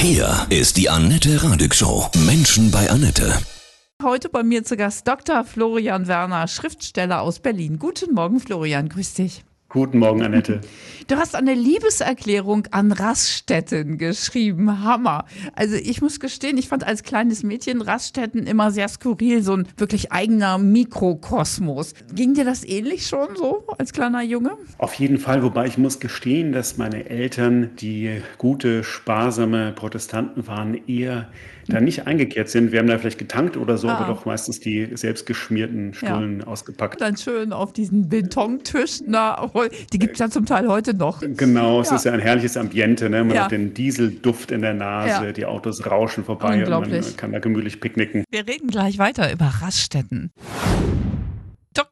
Hier ist die Annette Radig Show. Menschen bei Annette. Heute bei mir zu Gast Dr. Florian Werner, Schriftsteller aus Berlin. Guten Morgen, Florian, grüß dich. Guten Morgen, Annette. Du hast eine Liebeserklärung an Raststätten geschrieben. Hammer. Also ich muss gestehen, ich fand als kleines Mädchen Raststätten immer sehr skurril, so ein wirklich eigener Mikrokosmos. Ging dir das ähnlich schon so als kleiner Junge? Auf jeden Fall, wobei ich muss gestehen, dass meine Eltern, die gute, sparsame Protestanten waren, eher da nicht eingekehrt sind. Wir haben da vielleicht getankt oder so, ah. aber doch meistens die selbstgeschmierten Stullen ja. ausgepackt. Dann schön auf diesen Betontisch. Na, die gibt es ja zum Teil heute noch. Genau, es ja. ist ja ein herrliches Ambiente. Ne? Man ja. hat den Dieselduft in der Nase, die Autos rauschen vorbei und man kann da gemütlich picknicken. Wir reden gleich weiter über Raststätten.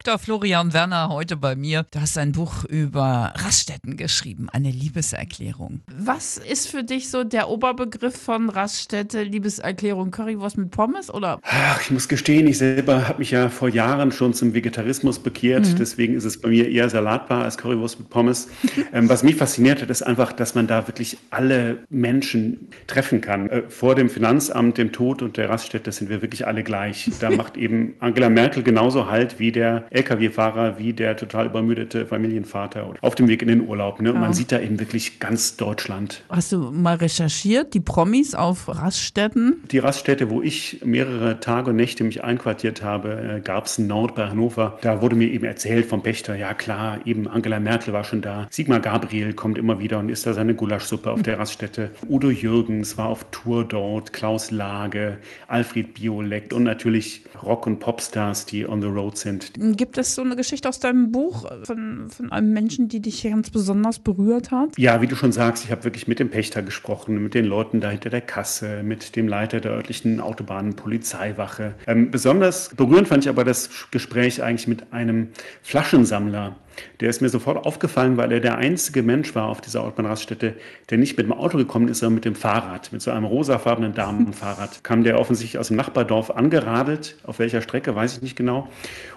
Dr. Florian Werner heute bei mir. Du hast ein Buch über Raststätten geschrieben, eine Liebeserklärung. Was ist für dich so der Oberbegriff von Raststätte, Liebeserklärung, Currywurst mit Pommes oder? Ach, ich muss gestehen, ich selber habe mich ja vor Jahren schon zum Vegetarismus bekehrt. Mhm. Deswegen ist es bei mir eher Salatbar als Currywurst mit Pommes. ähm, was mich fasziniert hat, ist einfach, dass man da wirklich alle Menschen treffen kann. Äh, vor dem Finanzamt, dem Tod und der Raststätte sind wir wirklich alle gleich. Da macht eben Angela Merkel genauso halt wie der Lkw-Fahrer wie der total übermüdete Familienvater auf dem Weg in den Urlaub. Ne? Und ja. man sieht da eben wirklich ganz Deutschland. Hast du mal recherchiert, die Promis auf Raststätten? Die Raststätte, wo ich mehrere Tage und Nächte mich einquartiert habe, äh, in Nord bei Hannover. Da wurde mir eben erzählt vom Pächter, ja klar, eben Angela Merkel war schon da. Sigmar Gabriel kommt immer wieder und isst da seine Gulaschsuppe auf der Raststätte. Udo Jürgens war auf Tour dort, Klaus Lage, Alfred Biolek und natürlich Rock- und Popstars, die on the road sind. Gibt es so eine Geschichte aus deinem Buch von, von einem Menschen, die dich ganz besonders berührt hat? Ja, wie du schon sagst, ich habe wirklich mit dem Pächter gesprochen, mit den Leuten da hinter der Kasse, mit dem Leiter der örtlichen Autobahnenpolizeiwache. Ähm, besonders berührend fand ich aber das Gespräch eigentlich mit einem Flaschensammler. Der ist mir sofort aufgefallen, weil er der einzige Mensch war auf dieser Autobahnraststätte, der nicht mit dem Auto gekommen ist, sondern mit dem Fahrrad, mit so einem rosafarbenen Damenfahrrad. Kam der offensichtlich aus dem Nachbardorf angeradelt, auf welcher Strecke, weiß ich nicht genau.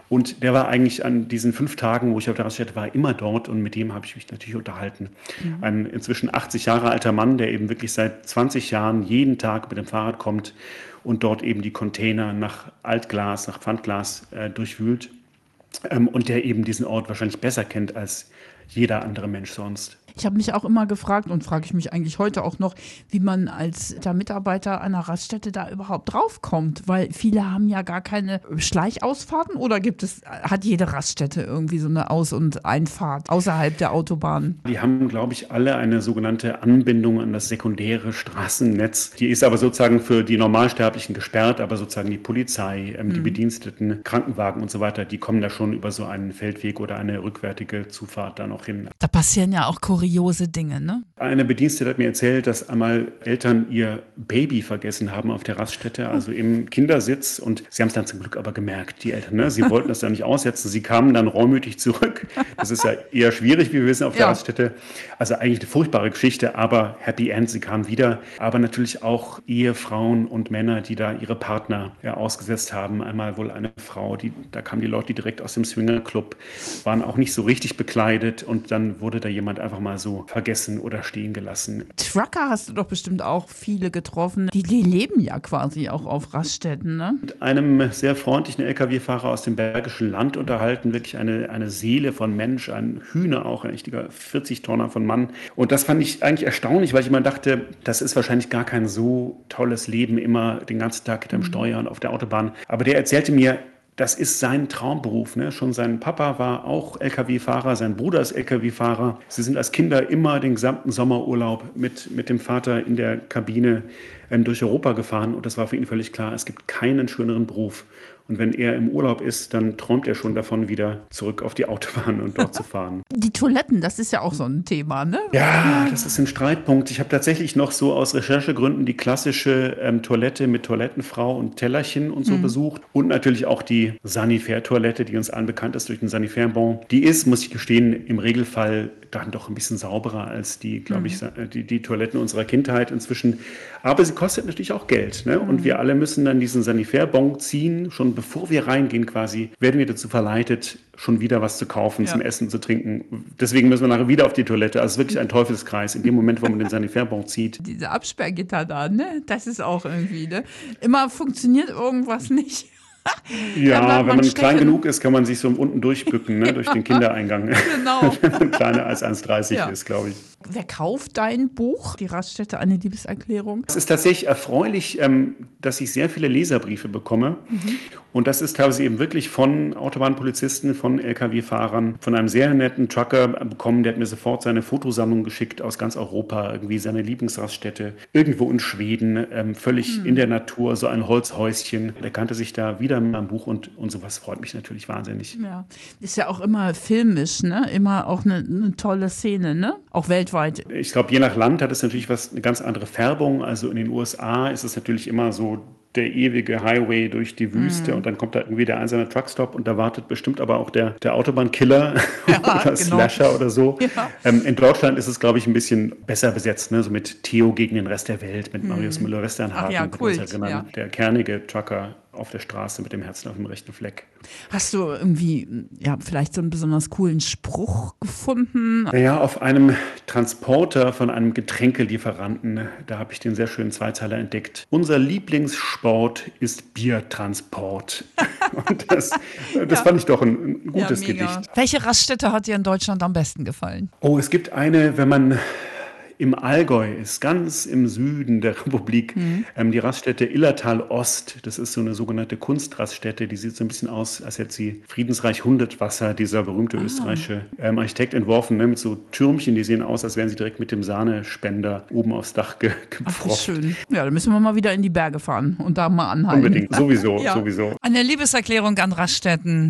Und der war eigentlich an diesen fünf Tagen, wo ich auf der Raststätte war, immer dort und mit dem habe ich mich natürlich unterhalten. Mhm. Ein inzwischen 80 Jahre alter Mann, der eben wirklich seit 20 Jahren jeden Tag mit dem Fahrrad kommt und dort eben die Container nach Altglas, nach Pfandglas äh, durchwühlt und der eben diesen Ort wahrscheinlich besser kennt als jeder andere Mensch sonst. Ich habe mich auch immer gefragt und frage ich mich eigentlich heute auch noch, wie man als der Mitarbeiter einer Raststätte da überhaupt draufkommt, weil viele haben ja gar keine Schleichausfahrten oder gibt es, hat jede Raststätte irgendwie so eine Aus- und Einfahrt außerhalb der Autobahn? Die haben, glaube ich, alle eine sogenannte Anbindung an das sekundäre Straßennetz. Die ist aber sozusagen für die Normalsterblichen gesperrt, aber sozusagen die Polizei, ähm, mhm. die Bediensteten, Krankenwagen und so weiter, die kommen da schon über so einen Feldweg oder eine rückwärtige Zufahrt da noch hin. Da passieren ja auch kuriose Dinge, ne? Eine Bedienstete hat mir erzählt, dass einmal Eltern ihr Baby vergessen haben auf der Raststätte, also im Kindersitz. Und sie haben es dann zum Glück aber gemerkt, die Eltern. Ne? Sie wollten das dann nicht aussetzen. Sie kamen dann reumütig zurück. Das ist ja eher schwierig, wie wir wissen, auf der ja. Raststätte. Also eigentlich eine furchtbare Geschichte, aber Happy End. Sie kamen wieder. Aber natürlich auch Ehefrauen und Männer, die da ihre Partner ja, ausgesetzt haben. Einmal wohl eine Frau, die, da kamen die Leute, die direkt aus dem Swingerclub waren auch nicht so richtig bekleidet. Und dann wurde da jemand einfach mal mal so vergessen oder stehen gelassen. Trucker hast du doch bestimmt auch viele getroffen. Die, die leben ja quasi auch auf Raststätten, ne? Mit einem sehr freundlichen Lkw-Fahrer aus dem Bergischen Land unterhalten, wirklich eine, eine Seele von Mensch, ein Hühner auch, ein richtiger 40-Tonner von Mann. Und das fand ich eigentlich erstaunlich, weil ich immer dachte, das ist wahrscheinlich gar kein so tolles Leben, immer den ganzen Tag hinterm mhm. Steuer und auf der Autobahn. Aber der erzählte mir, das ist sein Traumberuf. Ne? Schon sein Papa war auch Lkw-Fahrer, sein Bruder ist Lkw-Fahrer. Sie sind als Kinder immer den gesamten Sommerurlaub mit, mit dem Vater in der Kabine ähm, durch Europa gefahren und das war für ihn völlig klar, es gibt keinen schöneren Beruf. Und wenn er im Urlaub ist, dann träumt er schon davon, wieder zurück auf die Autobahn und dort zu fahren. Die Toiletten, das ist ja auch so ein Thema, ne? Ja, das ist ein Streitpunkt. Ich habe tatsächlich noch so aus Recherchegründen die klassische ähm, Toilette mit Toilettenfrau und Tellerchen und so mhm. besucht. Und natürlich auch die Sanifair-Toilette, die uns allen bekannt ist durch den Sanifair-Bon. Die ist, muss ich gestehen, im Regelfall dann doch ein bisschen sauberer als die, glaube ich, mhm. die, die Toiletten unserer Kindheit inzwischen. Aber sie kostet natürlich auch Geld. Ne? Und wir alle müssen dann diesen Sanifair-Bon ziehen. Schon bevor wir reingehen quasi, werden wir dazu verleitet, schon wieder was zu kaufen, Ja. zum Essen, zu trinken. Deswegen müssen wir nachher wieder auf die Toilette. Also wirklich ein Teufelskreis. In dem Moment, wo man den Sanifair-Bon zieht, Diese Absperrgitter da, ne? Das ist auch irgendwie, ne? Immer funktioniert irgendwas nicht. Ja, man wenn man stecken. klein genug ist, kann man sich so unten durchbücken, ne, durch den Kindereingang. Genau. wenn man kleiner als 1,30 Ja. ist, glaube ich. Wer kauft dein Buch? Die Raststätte, eine Liebeserklärung? Es ist tatsächlich erfreulich, ähm, dass ich sehr viele Leserbriefe bekomme. Und das ist teilweise eben wirklich von Autobahnpolizisten, von Lkw-Fahrern, von einem sehr netten Trucker bekommen. Der hat mir sofort seine Fotosammlung geschickt aus ganz Europa, irgendwie seine Lieblingsraststätte, irgendwo in Schweden, ähm, völlig in der Natur, so ein Holzhäuschen. Der kannte sich da wieder in meinem Buch und, und sowas freut mich natürlich wahnsinnig. Ja. Ist ja auch immer filmisch, ne? Immer auch eine, eine tolle Szene, ne? Auch weltweit. Ich glaube, je nach Land hat es natürlich was, eine ganz andere Färbung. Also in den USA ist es natürlich immer so der ewige Highway durch die Wüste und dann kommt da irgendwie der einsame Truckstop und da wartet bestimmt aber auch der, der Autobahnkiller oder genau. Slasher oder so. Ja. Ähm, in Deutschland ist es, glaube ich, ein bisschen besser besetzt, ne? so mit Theo gegen den Rest der Welt, mit Marius Müller-Westernhagen. Ja, erinnern. ja. Der kernige Trucker auf der Straße mit dem Herzen auf dem rechten Fleck. Hast du irgendwie, ja, vielleicht so einen besonders coolen Spruch gefunden? Naja, auf einem Transporter von einem Getränkelieferanten, da habe ich den sehr schönen Zweizeiler entdeckt. Unser Lieblingssport ist Biertransport. Und das, das fand ich doch ein, ein gutes Gedicht. Welche Raststätte hat dir in Deutschland am besten gefallen? Oh, es gibt eine, wenn man im Allgäu ist, ganz im Süden der Republik, ähm, die Raststätte Illertal Ost. Das ist so eine sogenannte Kunstraststätte. Die sieht so ein bisschen aus, als hätte sie Friedensreich Hundertwasser, dieser berühmte österreichische ähm, Architekt entworfen, ne, mit so Türmchen, die sehen aus, als wären sie direkt mit dem Sahnespender oben aufs Dach ge gepfropft. schön. Ja, dann müssen wir mal wieder in die Berge fahren und da mal anhalten. Unbedingt, sowieso, Ja. sowieso. Eine Liebeserklärung an Raststätten.